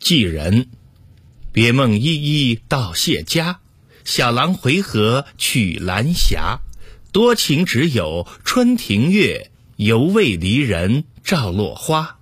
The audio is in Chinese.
寄人，别梦依依到谢家，小郎回合曲兰霞，多情只有春庭月，犹未离人照落花。